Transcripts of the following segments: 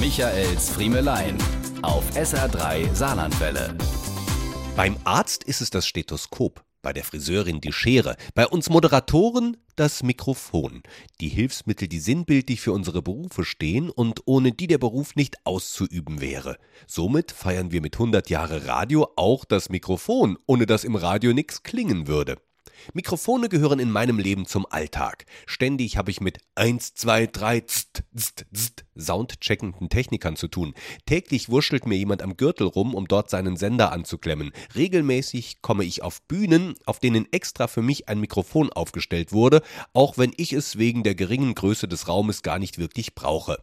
Michaels Friemelein auf SR3 Saarlandwelle. Beim Arzt ist es das Stethoskop, bei der Friseurin die Schere, bei uns Moderatoren das Mikrofon. Die Hilfsmittel, die sinnbildlich für unsere Berufe stehen und ohne die der Beruf nicht auszuüben wäre. Somit feiern wir mit 100 Jahre Radio auch das Mikrofon, ohne dass im Radio nichts klingen würde. Mikrofone gehören in meinem Leben zum Alltag. Ständig habe ich mit 1, 2, 3 zt, zt, zt, soundcheckenden Technikern zu tun. Täglich wurschtelt mir jemand am Gürtel rum, um dort seinen Sender anzuklemmen. Regelmäßig komme ich auf Bühnen, auf denen extra für mich ein Mikrofon aufgestellt wurde, auch wenn ich es wegen der geringen Größe des Raumes gar nicht wirklich brauche.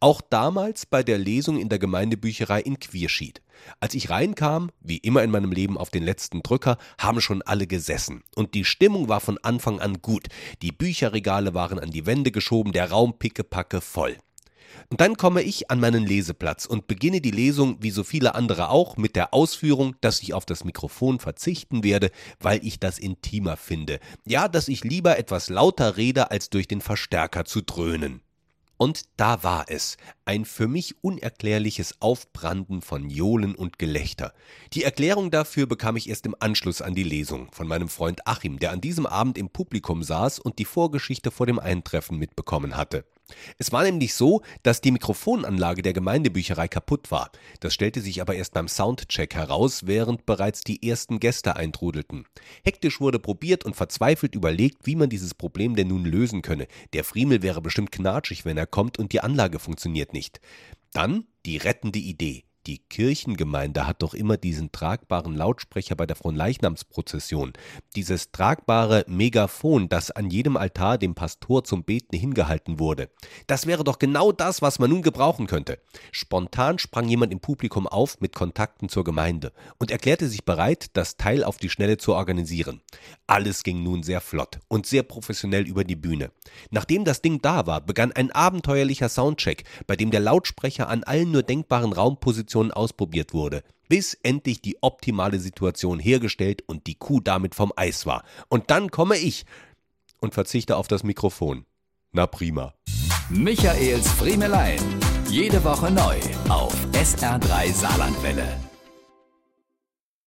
Auch damals bei der Lesung in der Gemeindebücherei in Quierschied. Als ich reinkam, wie immer in meinem Leben auf den letzten Drücker, haben schon alle gesessen. Und die Stimmung war von Anfang an gut. Die Bücherregale waren an die Wände geschoben, der Raum pickepacke voll. Und dann komme ich an meinen Leseplatz und beginne die Lesung, wie so viele andere auch, mit der Ausführung, dass ich auf das Mikrofon verzichten werde, weil ich das intimer finde. Ja, dass ich lieber etwas lauter rede, als durch den Verstärker zu dröhnen. Und da war es, ein für mich unerklärliches Aufbranden von Johlen und Gelächter. Die Erklärung dafür bekam ich erst im Anschluss an die Lesung von meinem Freund Achim, der an diesem Abend im Publikum saß und die Vorgeschichte vor dem Eintreffen mitbekommen hatte. Es war nämlich so, dass die Mikrofonanlage der Gemeindebücherei kaputt war. Das stellte sich aber erst beim Soundcheck heraus, während bereits die ersten Gäste eintrudelten. Hektisch wurde probiert und verzweifelt überlegt, wie man dieses Problem denn nun lösen könne. Der Friemel wäre bestimmt knatschig, wenn er kommt und die Anlage funktioniert nicht. Dann die rettende Idee. Die Kirchengemeinde hat doch immer diesen tragbaren Lautsprecher bei der Fronleichnamsprozession. Dieses tragbare Megafon, das an jedem Altar dem Pastor zum Beten hingehalten wurde. Das wäre doch genau das, was man nun gebrauchen könnte. Spontan sprang jemand im Publikum auf mit Kontakten zur Gemeinde und erklärte sich bereit, das Teil auf die Schnelle zu organisieren. Alles ging nun sehr flott und sehr professionell über die Bühne. Nachdem das Ding da war, begann ein abenteuerlicher Soundcheck, bei dem der Lautsprecher an allen nur denkbaren Raumpositionen Situationen ausprobiert wurde, bis endlich die optimale Situation hergestellt und die Kuh damit vom Eis war. Und dann komme ich und verzichte auf das Mikrofon. Na prima. Michaels Friemelein. Jede Woche neu auf SR3 Saarlandwelle.